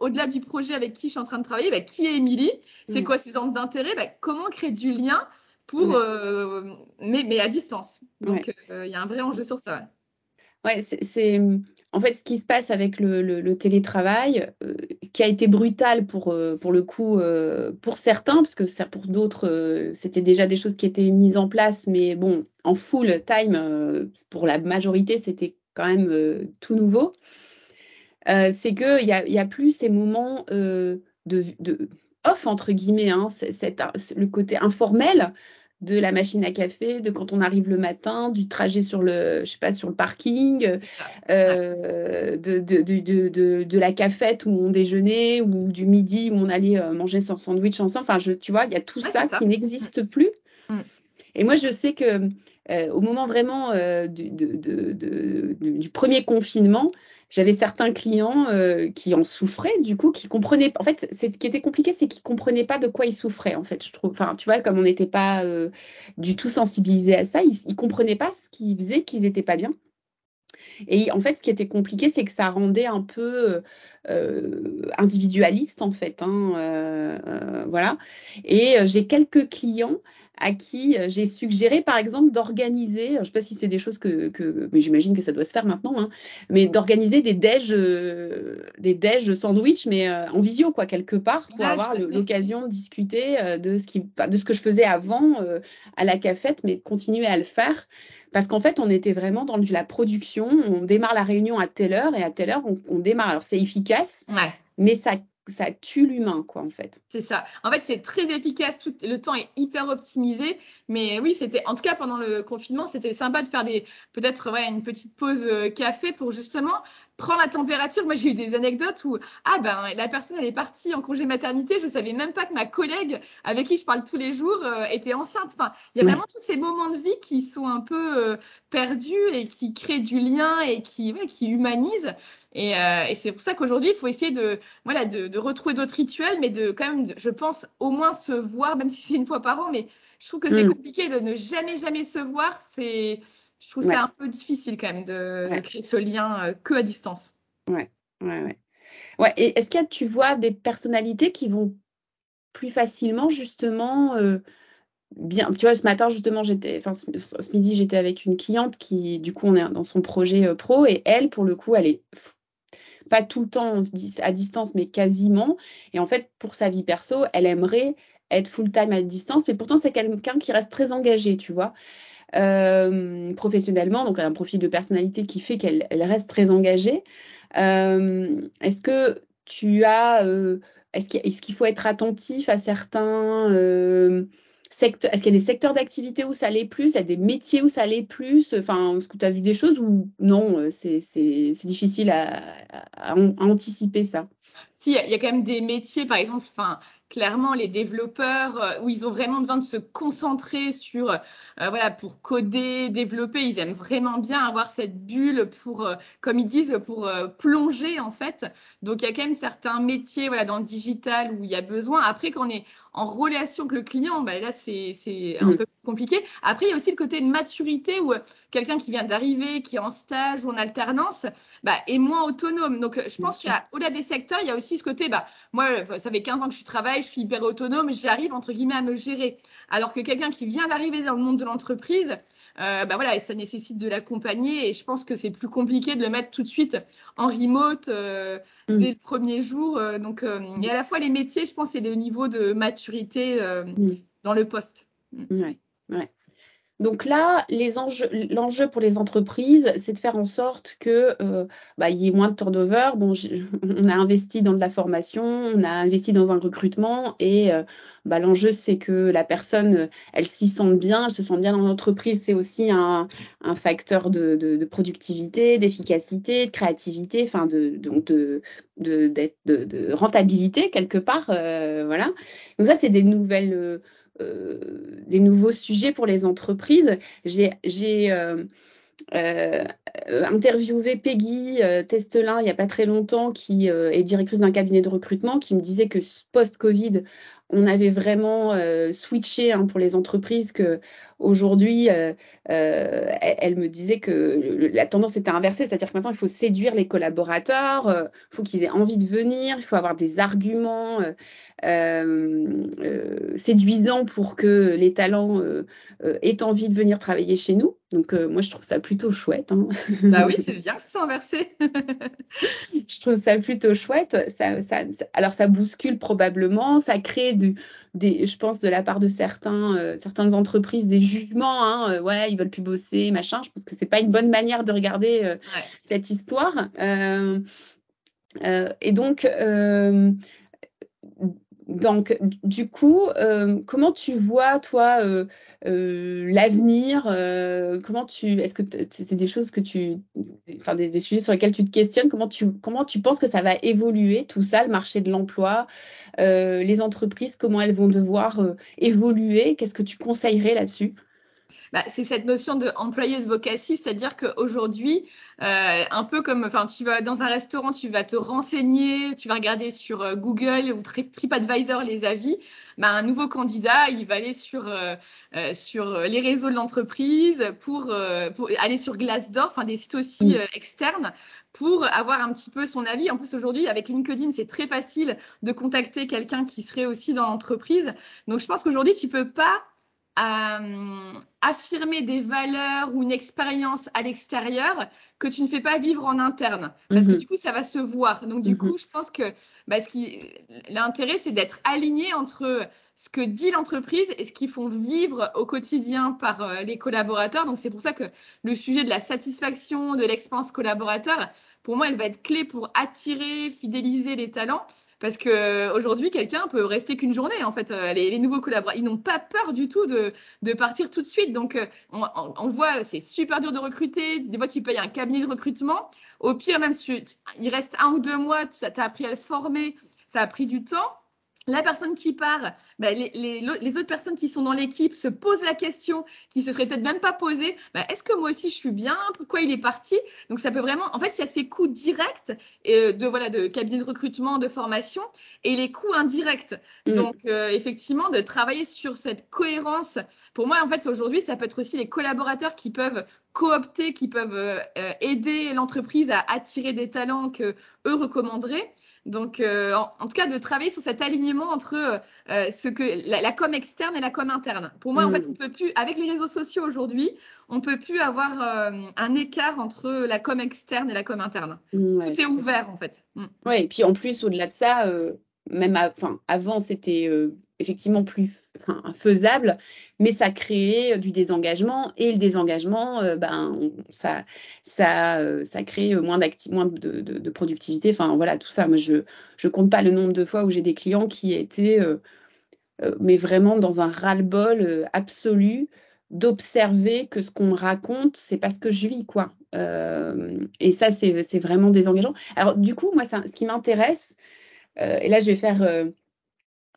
au-delà du projet avec qui je suis en train de travailler, bah, qui est Émilie? C'est mhm. quoi ses centres d'intérêt? Comment créer du lien pour, mais, mais, à distance? Donc, il y a un vrai enjeu sur ça. Ouais, c'est en fait ce qui se passe avec le, télétravail, euh, qui a été brutal pour, euh, pour le coup euh, pour certains, parce que pour d'autres c'était déjà des choses qui étaient mises en place, mais bon, en full time, pour la majorité c'était quand même tout nouveau. c'est qu'il y a, a plus ces moments de, de off entre guillemets, hein, le côté informel de la machine à café, de quand on arrive le matin, du trajet sur le, je sais pas, sur le parking, euh, de, de, de, de, la cafette où on déjeunait ou du midi où on allait euh, manger son sandwich ensemble. Enfin, je, tu vois, il y a tout ça, qui n'existe mm. plus. Mm. Et moi, je sais que euh, au moment vraiment du, du, premier confinement, j'avais certains clients euh, qui en souffraient, du coup, qui comprenaient. En fait, ce qui était compliqué, c'est qu'ils comprenaient pas de quoi ils souffraient. En fait, je trouve. Enfin, tu vois, comme on n'était pas euh, du tout sensibilisés à ça, ils, ils comprenaient pas ce qui faisait qu'ils n'étaient pas bien. Et en fait, ce qui était compliqué, c'est que ça rendait un peu euh, individualiste, en fait. Hein, voilà. Et j'ai quelques clients à qui euh, j'ai suggéré, par exemple, d'organiser, je ne sais pas si c'est des choses que, que mais j'imagine que ça doit se faire maintenant, hein, mais d'organiser des déj, euh, des déj sandwich, mais euh, en visio, quoi, quelque part, pour avoir l'occasion de discuter de ce qui, de ce que je faisais avant à la cafette, mais continuer à le faire. Parce qu'en fait, on était vraiment dans la production. On démarre la réunion à telle heure et à telle heure, on, on démarre. Alors, c'est efficace, ouais. mais ça ça tue l'humain, quoi, en fait. C'est ça. En fait, c'est très efficace. Tout, le temps est hyper optimisé. Mais oui, c'était, en tout cas, pendant le confinement, c'était sympa de faire des, peut-être, ouais, une petite pause euh, café pour justement prends la température. Moi, j'ai eu des anecdotes où, ah ben, la personne, elle est partie en congé maternité. Je savais même pas que ma collègue, avec qui je parle tous les jours, euh, était enceinte. Enfin, il y a vraiment tous ces moments de vie qui sont un peu euh, perdus et qui créent du lien et qui, ouais, qui humanisent. Et, euh, et c'est pour ça qu'aujourd'hui, il faut essayer de, voilà, de, de retrouver d'autres rituels, mais de quand même, je pense, au moins se voir, même si c'est une fois par an. Mais je trouve que c'est mm. compliqué de ne jamais, jamais se voir. C'est je trouve ça un peu difficile quand même de, créer ce lien euh, que à distance. Ouais, ouais, ouais. Ouais, et est-ce que tu vois des personnalités qui vont plus facilement justement euh, bien tu vois ce matin justement j'étais enfin ce, midi j'étais avec une cliente qui du coup on est dans son projet euh, pro et elle pour le coup elle est pas tout le temps à distance mais quasiment. Et en fait pour sa vie perso elle aimerait être full time à distance mais pourtant c'est quelqu'un qui reste très engagé tu vois professionnellement, donc elle a un profil de personnalité qui fait qu'elle reste très engagée. Euh, est-ce que tu as, euh, est-ce qu'il faut être attentif à certains secteurs Est-ce qu'il y a des secteurs d'activité où ça allait plus Il y a des métiers où ça allait plus? Enfin, est-ce que tu as vu des choses où non, c'est difficile à, anticiper ça? Si, il y, a quand même des métiers, par exemple, enfin, clairement les développeurs euh, où ils ont vraiment besoin de se concentrer sur euh, voilà pour coder, développer, ils aiment vraiment bien avoir cette bulle pour euh, comme ils disent pour plonger en fait. Donc il y a quand même certains métiers voilà dans le digital où il y a besoin. Après quand on est en relation avec le client, bah, là c'est un peu compliqué. Après il y a aussi le côté de maturité où quelqu'un qui vient d'arriver, qui est en stage ou en alternance, bah, est moins autonome. Donc je pense qu'au-delà des secteurs, il y a aussi aussi ce côté, bah, moi, ça fait 15 ans que je travaille, je suis hyper autonome, j'arrive, entre guillemets, à me gérer. Alors que quelqu'un qui vient d'arriver dans le monde de l'entreprise, euh, bah voilà, ça nécessite de l'accompagner et je pense que c'est plus compliqué de le mettre tout de suite en remote euh, mm. dès le premier jour. Euh, donc, a à la fois les métiers, je pense, et le niveau de maturité mm. dans le poste. Ouais, ouais. Donc là, l'enjeu pour les entreprises, c'est de faire en sorte que euh, bah, y ait moins de turnover. Bon, on a investi dans de la formation, on a investi dans un recrutement, et euh, bah, l'enjeu c'est que la personne, elle s'y sente bien, elle se sente bien dans l'entreprise. C'est aussi un, facteur de, productivité, d'efficacité, de créativité, enfin de, rentabilité quelque part. Euh, voilà. Donc ça, c'est des nouvelles euh, des nouveaux sujets pour les entreprises. J'ai euh, euh, interviewé Peggy Testelin il n'y a pas très longtemps, qui est directrice d'un cabinet de recrutement, qui me disait que post-Covid, on avait vraiment switché hein, pour les entreprises que aujourd'hui, elle, me disait que la tendance était inversée, c'est-à-dire que maintenant il faut séduire les collaborateurs, il faut qu'ils aient envie de venir, il faut avoir des arguments euh, euh, séduisant pour que les talents euh, aient envie de venir travailler chez nous. Donc moi je trouve ça plutôt chouette. Hein. Bah oui, c'est bien que ce soit inversé. je trouve ça plutôt chouette. Ça, ça, alors ça bouscule probablement, ça crée du, des, je pense de la part de certains, certaines entreprises des jugements. Hein, ouais, ils veulent plus bosser, machin. Je pense que c'est pas une bonne manière de regarder cette histoire. et donc, donc, du coup, euh, comment tu vois, toi, euh, euh, l'avenir Comment tu, est-ce que c'est des choses que tu, enfin, des, sujets sur lesquels tu te questionnes Comment tu, comment tu penses que ça va évoluer tout ça, le marché de l'emploi, les entreprises, comment elles vont devoir évoluer Qu'est-ce que tu conseillerais là-dessus? Bah, c'est cette notion de employé advocacy, c'est-à-dire qu'aujourd'hui, euh, un peu comme, enfin, tu vas dans un restaurant, tu vas te renseigner, tu vas regarder sur euh, Google ou TripAdvisor les avis. Bah, un nouveau candidat, il va aller sur euh, euh sur les réseaux de l'entreprise pour, pour aller sur Glassdoor, enfin des sites aussi externes pour avoir un petit peu son avis. En plus, aujourd'hui, avec LinkedIn, c'est très facile de contacter quelqu'un qui serait aussi dans l'entreprise. Donc, je pense qu'aujourd'hui, tu peux pas euh, affirmer des valeurs ou une expérience à l'extérieur que tu ne fais pas vivre en interne. Parce que mhm. du coup, ça va se voir. Donc, du mhm. coup, je pense que bah, l'intérêt, c'est d'être aligné entre ce que dit l'entreprise et ce qu'ils font vivre au quotidien par euh, les collaborateurs. Donc, c'est pour ça que le sujet de la satisfaction, de l'expérience collaborateur, pour moi, elle va être clé pour attirer, fidéliser les talents. Parce que aujourd'hui, quelqu'un peut rester qu'une journée. En fait, euh, les, nouveaux collaborateurs, ils n'ont pas peur du tout de, de partir tout de suite. Donc, euh, on, on, voit, c'est super dur de recruter. Des fois, tu payes un cabinet de recrutement. Au pire, même si il reste un ou deux mois, tu as appris à le former, ça a pris du temps la personne qui part, bah, les, les, les, autres personnes qui sont dans l'équipe se posent la question, qui se seraient peut-être même pas posées, bah, est-ce que moi aussi je suis bien? Pourquoi il est parti? Donc ça peut vraiment, en fait, il y a ces coûts directs euh, de voilà de cabinet de recrutement, de formation, et les coûts indirects. Mm. Donc euh, effectivement, de travailler sur cette cohérence. Pour moi, en fait, aujourd'hui, ça peut être aussi les collaborateurs qui peuvent coopter, qui peuvent euh, aider l'entreprise à attirer des talents que eux recommanderaient. Donc, euh, en, tout cas, de travailler sur cet alignement entre euh, ce que la, com externe et la com interne. Pour moi, en fait, mm. on peut plus, avec les réseaux sociaux aujourd'hui, on peut plus avoir euh, un écart entre la com externe et la com interne. Mm, tout est ouvert, en fait. Mm. Oui, et puis en plus, au-delà de ça, même enfin, avant, c'était effectivement plus faisable, mais ça crée du désengagement et le désengagement, euh, ben, ça, ça, euh, ça crée moins, moins de, de, productivité. Enfin voilà, tout ça. Moi, je ne compte pas le nombre de fois où j'ai des clients qui étaient, euh, mais vraiment dans un ras-le-bol absolu d'observer que ce qu'on me raconte, c'est pas ce que je vis, quoi. et ça, c'est vraiment désengageant. Alors, du coup, moi, ce qui m'intéresse, et là, je vais faire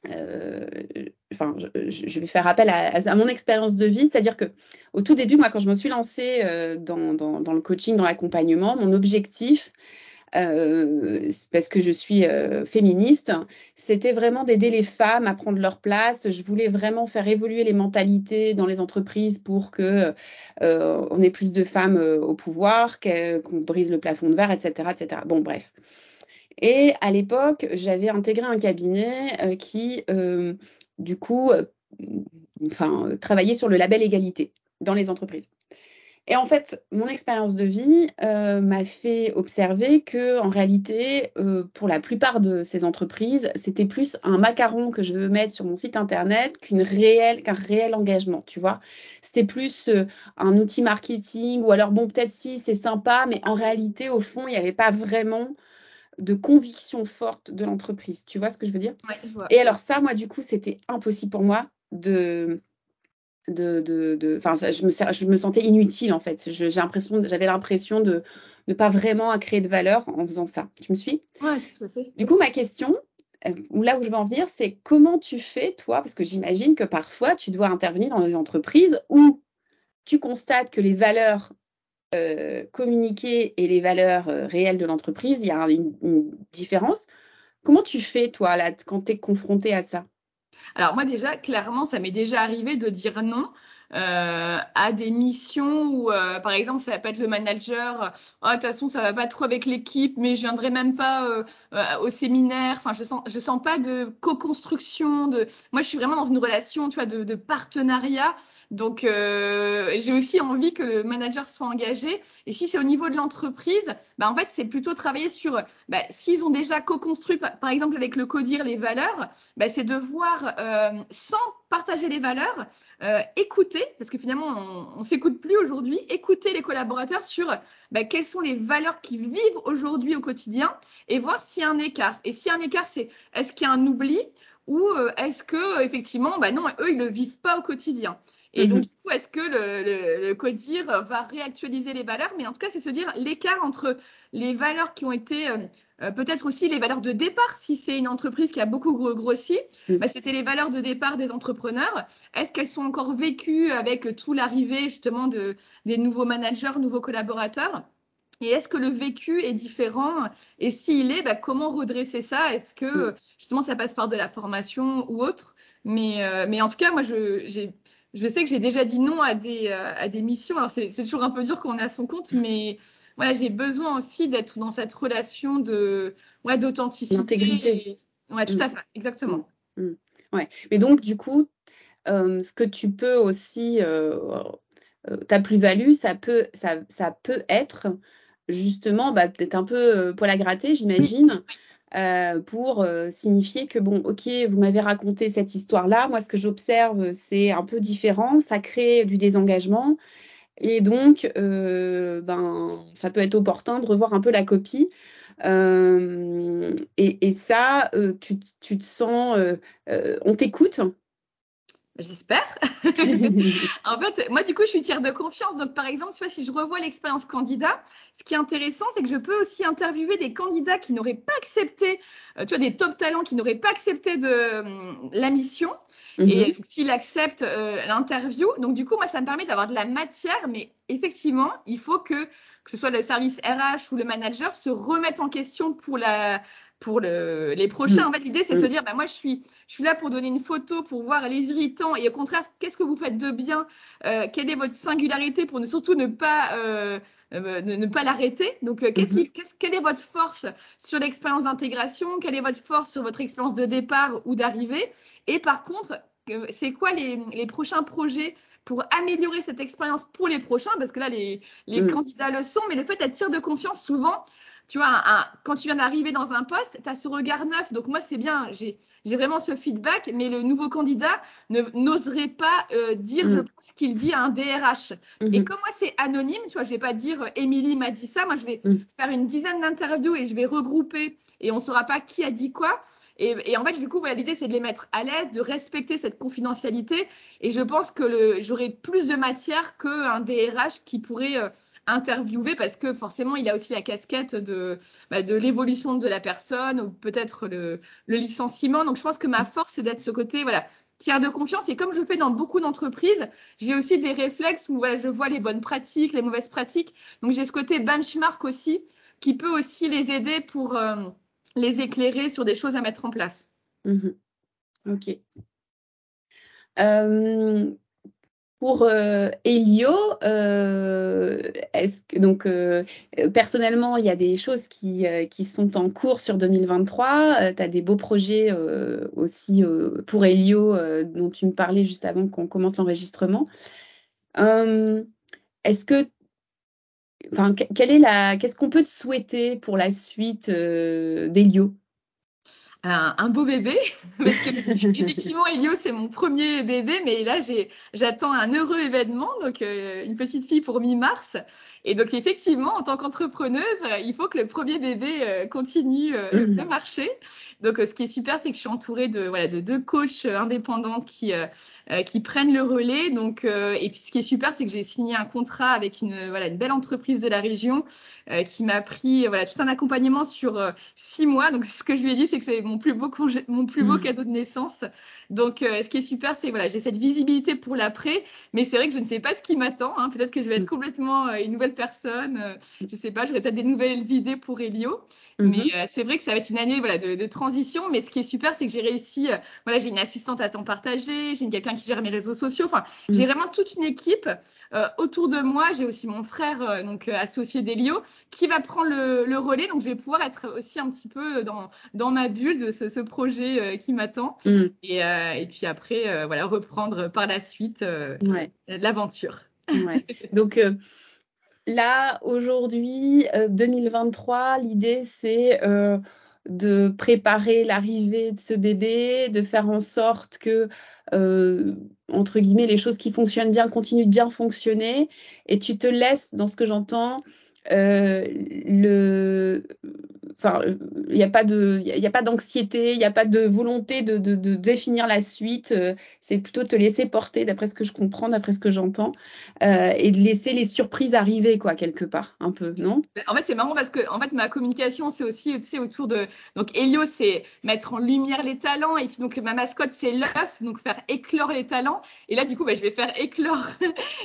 euh, enfin, je, vais faire appel à, mon expérience de vie, c'est-à-dire que au tout début, moi, quand je me suis lancée euh, dans, le coaching, dans l'accompagnement, mon objectif, euh, parce que je suis féministe, c'était vraiment d'aider les femmes à prendre leur place. Je voulais vraiment faire évoluer les mentalités dans les entreprises pour que on ait plus de femmes au pouvoir, qu'on brise le plafond de verre, etc., etc. Bon, bref. Et à l'époque, j'avais intégré un cabinet qui, du coup, enfin, travaillait sur le label égalité dans les entreprises. Et en fait, mon expérience de vie euh, m'a fait observer que, en réalité, euh, pour la plupart de ces entreprises, c'était plus un macaron que je veux mettre sur mon site internet qu'un réel engagement. Tu vois, c'était plus euh, un outil marketing ou alors bon, peut-être si c'est sympa, mais en réalité, au fond, il n'y avait pas vraiment de conviction forte de l'entreprise. Tu vois ce que je veux dire? Ouais, je vois. Et alors ça, moi, du coup, c'était impossible pour moi de de, de, enfin, je me, je me sentais inutile en fait. J'ai l'impression, j'avais l'impression de ne pas vraiment créer de valeur en faisant ça. Tu me suis? Ouais, tout à fait. Du coup, ma question, euh, là où je veux en venir, c'est comment tu fais toi, parce que j'imagine que parfois tu dois intervenir dans des entreprises où tu constates que les valeurs euh, communiquées et les valeurs euh, réelles de l'entreprise, il y a une, différence. Comment tu fais toi quand tu es confronté à ça? Alors moi déjà, clairement, ça m'est déjà arrivé de dire non. Euh, à des missions où, par exemple, ça pas être le manager, oh, de toute façon, ça va pas trop avec l'équipe, mais je viendrai même pas au séminaire. Enfin, je sens, sens pas de co-construction. Moi, je suis vraiment dans une relation, de partenariat. Donc, j'ai aussi envie que le manager soit engagé. Et si c'est au niveau de l'entreprise, bah, en fait, c'est plutôt travailler sur, bah, s'ils ont déjà co-construit, par, exemple, avec le CODIR, les valeurs, bah, c'est de voir, sans partager les valeurs, écouter parce que finalement, on, ne s'écoute plus aujourd'hui, écouter les collaborateurs sur bah, quelles sont les valeurs qui vivent aujourd'hui au quotidien et voir s'il y a un écart. Et s'il y a un écart, c'est est-ce qu'il y a un oubli ou euh, est-ce que effectivement, bah non, eux, ils ne le vivent pas au quotidien. Et donc, mhm. du coup, est-ce que le, le, CODIR va réactualiser les valeurs? Mais en tout cas, c'est se dire l'écart entre les valeurs qui ont été euh, euh, peut-être aussi les valeurs de départ, si c'est une entreprise qui a beaucoup grossi, mm. bah, c'était les valeurs de départ des entrepreneurs. Est-ce qu'elles sont encore vécues avec tout l'arrivée justement de, des nouveaux managers, nouveaux collaborateurs? Et est-ce que le vécu est différent? Et s'il est, bah, comment redresser ça? Est-ce que mm. justement ça passe par de la formation ou autre? Mais, euh, mais en tout cas, moi, je, je sais que j'ai déjà dit non à des, euh, à des missions. Alors, c'est toujours un peu dur quand on à son compte, mais voilà, j'ai besoin aussi d'être dans cette relation de ouais, d'authenticité. D'intégrité. Ouais, tout à mm. fait, exactement. Mm. Mm. Ouais. Mais donc, du coup, euh, ce que tu peux aussi, euh, euh, ta plus-value, ça peut, ça, ça, peut être justement bah, peut-être un peu poil à gratter, j'imagine. Pour signifier que bon, ok, vous m'avez raconté cette histoire-là. Moi, ce que j'observe, c'est un peu différent. Ça crée du désengagement. Et donc, euh, ben, ça peut être opportun de revoir un peu la copie. Euh, et, ça, euh, tu, te sens, on t'écoute. J'espère. en fait, moi, du coup, je suis tiers de confiance. Donc, par exemple, si je revois l'expérience candidat, ce qui est intéressant, c'est que je peux aussi interviewer des candidats qui n'auraient pas accepté, tu vois, des top talents qui n'auraient pas accepté de la mission. Et mhm. s'il accepte euh, l'interview, donc du coup, moi, ça me permet d'avoir de la matière, mais effectivement, il faut que, que ce soit le service RH ou le manager se remette en question pour la pour le, les prochains. Mhm. En fait, l'idée, c'est de se dire, bah, moi, je suis, je suis là pour donner une photo, pour voir les irritants, et au contraire, qu'est-ce que vous faites de bien? Euh, Quelle est votre singularité pour ne surtout ne pas euh, euh ne, pas l'arrêter? Donc, euh, qu'est-ce mhm. qu'est-ce, quelle est votre force sur l'expérience d'intégration? Quelle est votre force sur votre expérience de départ ou d'arrivée? Et par contre, c'est quoi les, les, prochains projets pour améliorer cette expérience pour les prochains? Parce que là, les, les mm. candidats le sont, mais le fait d'être de confiance, souvent, tu vois, un, quand tu viens d'arriver dans un poste, tu as ce regard neuf. Donc moi, c'est bien, j'ai vraiment ce feedback, mais le nouveau candidat n'oserait pas euh, dire, je mm. pense, qu'il dit à un DRH. Mm-hmm. Et comme moi, c'est anonyme, tu vois, je vais pas dire, euh, Émilie m'a dit ça. Moi, je vais mm. faire une dizaine d'interviews et je vais regrouper et on saura pas qui a dit quoi. Et, en fait, du coup, l'idée, c'est de les mettre à l'aise, de respecter cette confidentialité. Et je pense que j'aurai plus de matière qu'un DRH qui pourrait euh, interviewer parce que forcément, il a aussi la casquette de, bah, de l'évolution de la personne ou peut-être le, le, licenciement. Donc, je pense que ma force, c'est d'être ce côté, voilà, tiers de confiance. Et comme je le fais dans beaucoup d'entreprises, j'ai aussi des réflexes où je vois les bonnes pratiques, les mauvaises pratiques. Donc, j'ai ce côté benchmark aussi qui peut aussi les aider pour. Euh, les éclairer sur des choses à mettre en place. Mhm. Ok. Euh, pour euh, Elio, euh, est-ce que donc euh, personnellement, il y a des choses qui, qui sont en cours sur 2023. tu as des beaux projets aussi pour Elio dont tu me parlais juste avant qu'on commence l'enregistrement. est-ce que enfin quelle est la qu'est-ce qu'on peut te souhaiter pour la suite d'Elio? Un, beau bébé. effectivement, Elio, c'est mon premier bébé, mais là, j'attends un heureux événement, donc euh, une petite fille pour mi-mars. Et donc, effectivement, en tant qu'entrepreneuse, il faut que le premier bébé euh, continue euh, de marcher. Donc, ce qui est super, c'est que je suis entourée de, voilà, de deux coachs indépendantes qui, qui prennent le relais. Donc, et puis, ce qui est super, c'est que j'ai signé un contrat avec une, voilà, une belle entreprise de la région qui m'a pris voilà, tout un accompagnement sur six mois. Donc, ce que je lui ai dit, c'est que c'est mon plus beau mon plus beau mm. cadeau de naissance. Donc, euh, ce qui est super, c'est voilà, j'ai cette visibilité pour l'après, mais c'est vrai que je ne sais pas ce qui m'attend. Hein. Peut-être que je vais être mm. complètement euh, une nouvelle personne. Euh, je ne sais pas, j'aurai peut-être des nouvelles idées pour Elio. Mm-hmm. Mais c'est vrai que ça va être une année voilà, de, transition. Mais ce qui est super, c'est que j'ai réussi. voilà, j'ai une assistante à temps partagé, j'ai quelqu'un qui gère mes réseaux sociaux. Enfin, j'ai vraiment toute une équipe autour de moi. J'ai aussi mon frère, donc associé d'Elio, qui va prendre le, le, relais. Donc, je vais pouvoir être aussi un petit peu dans, dans ma bulle de ce, projet euh, qui m'attend. Mm. Euh, et, puis après, euh, voilà, reprendre par la suite l'aventure. Donc là, aujourd'hui, 2023, l'idée, c'est de préparer l'arrivée de ce bébé, de faire en sorte que, entre guillemets, les choses qui fonctionnent bien continuent de bien fonctionner. Et tu te laisses, dans ce que j'entends, le enfin, il n'y a pas de, il a pas d'anxiété, il n'y a pas de volonté de, de, de définir la suite. Euh, c'est plutôt te laisser porter, d'après ce que je comprends, d'après ce que j'entends, euh, et de laisser les surprises arriver, quoi, quelque part, un peu, non? En fait, c'est marrant parce que, en fait, ma communication, c'est aussi, tu sais, autour de, donc, Helio, c'est mettre en lumière les talents, et puis donc ma mascotte, c'est l'œuf, donc faire éclore les talents. Et là, du coup, bah, je vais faire éclore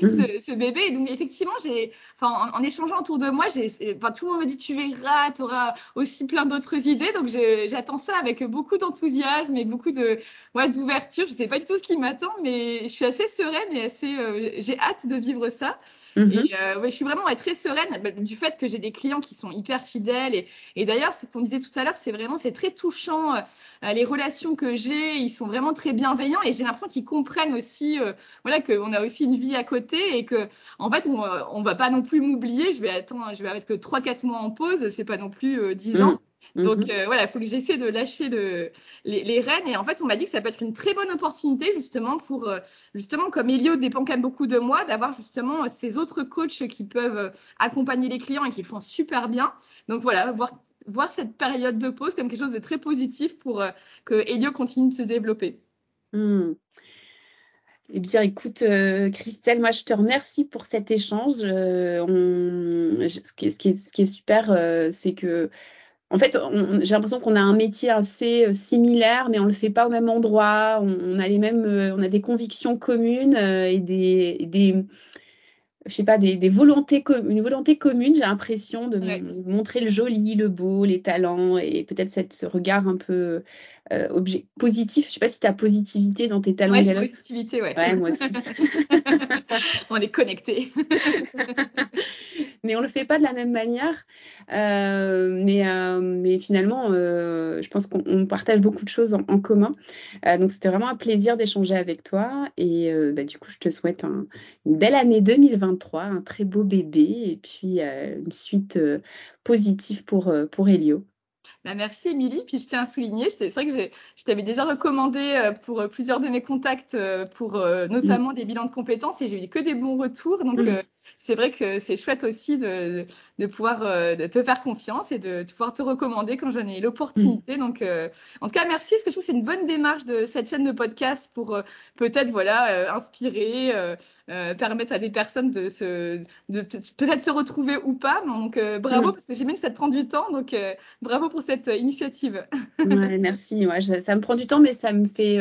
ce, ce, bébé. Et donc, effectivement, j'ai, en, en, échangeant autour de moi, j'ai, tout le monde me dit, tu verras, tu auras aussi plein d'autres idées. Donc j'attends ça avec beaucoup d'enthousiasme et beaucoup de ouais, d'ouverture. Je sais pas du tout ce qui m'attend, mais je suis assez sereine et assez euh, j'ai hâte de vivre ça. Mhm. Et euh, ouais, je suis vraiment très sereine bah, du fait que j'ai des clients qui sont hyper fidèles. Et, et d'ailleurs, ce qu'on disait tout à l'heure, c'est vraiment c'est très touchant euh, les relations que j'ai. Ils sont vraiment très bienveillants et j'ai l'impression qu'ils comprennent aussi, euh, voilà, qu'on a aussi une vie à côté et que en fait, on, on va pas non plus m'oublier. Je vais attendre, je vais être que 3-4 mois en pause. C'est pas non plus 10 mhm. ans. Donc mhm. voilà, il faut que j'essaie de lâcher le, les, les, rênes. Et en fait, on m'a dit que ça peut être une très bonne opportunité justement pour, justement, comme Elio dépend quand même beaucoup de moi, d'avoir justement ces autres coachs qui peuvent euh, accompagner les clients et qui font super bien. Donc voilà, voir, voir cette période de pause comme quelque chose de très positif pour euh, que Elio continue de se développer. Hmm. Eh bien, écoute, euh, Christelle, moi, je te remercie pour cet échange. ce, qui est, ce, qui est, super, c'est que, en fait, j'ai l'impression qu'on a un métier assez similaire, mais on le fait pas au même endroit. On, a les mêmes, on a des convictions communes et des, des je sais pas, des, des volontés, une volonté commune, j'ai l'impression de montrer le joli, le beau, les talents et peut-être ce regard un peu euh, objet, positif. Je sais pas si tu as positivité dans tes talents. Ouais, positivité, ouais. Ouais, moi aussi. on est connectés. mais on le fait pas de la même manière. Euh, mais, euh, mais finalement, je pense qu'on partage beaucoup de choses en, commun. donc, c'était vraiment un plaisir d'échanger avec toi. Et bah, du coup, je te souhaite une belle année 2023, un très beau bébé et puis une suite positive pour, pour Elio. Bah, merci Émilie. Puis je tiens à souligner, c'est vrai que je t'avais déjà recommandé pour plusieurs de mes contacts pour notamment des bilans de compétences et j'ai eu que des bons retours. Donc mmh c'est vrai que c'est chouette aussi de, de pouvoir euh, de te faire confiance et de, pouvoir te recommander quand j'en ai l'opportunité. Donc, euh, en tout cas, merci parce que je trouve que c'est une bonne démarche de cette chaîne de podcast pour euh, peut-être voilà inspirer, permettre à des personnes de se de peut-être se retrouver ou pas. Donc, bravo mm. parce que j'imagine que ça te prend du temps. Donc, bravo pour cette initiative. ouais, merci. Ça me prend du temps, mais ça me fait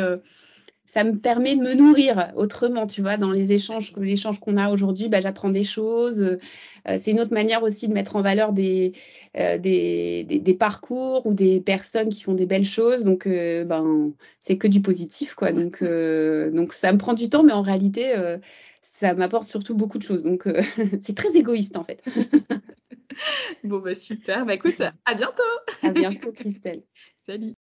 ça me permet de me nourrir autrement, tu vois, dans les échanges, l'échange qu'on a aujourd'hui, bah, j'apprends des choses. Euh, c'est une autre manière aussi de mettre en valeur des, euh, des, des, parcours ou des personnes qui font des belles choses. Donc, euh, ben, c'est que du positif, quoi. Donc, donc, ça me prend du temps, mais en réalité, ça m'apporte surtout beaucoup de choses. Donc, c'est très égoïste, en fait. bon, bah super. Bah écoute, à bientôt. À bientôt, Christelle. Salut.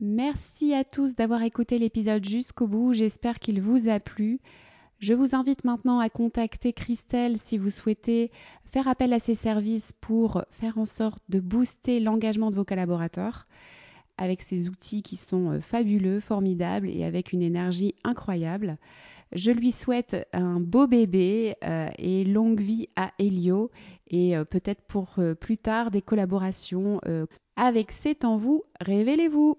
Merci à tous d'avoir écouté l'épisode jusqu'au bout. J'espère qu'il vous a plu. Je vous invite maintenant à contacter Christelle si vous souhaitez faire appel à ses services pour faire en sorte de booster l'engagement de vos collaborateurs avec ces outils qui sont euh, fabuleux, formidables et avec une énergie incroyable. Je lui souhaite un beau bébé euh, et longue vie à Helio et euh, peut-être pour plus tard des collaborations avec C'est en vous, révélez-vous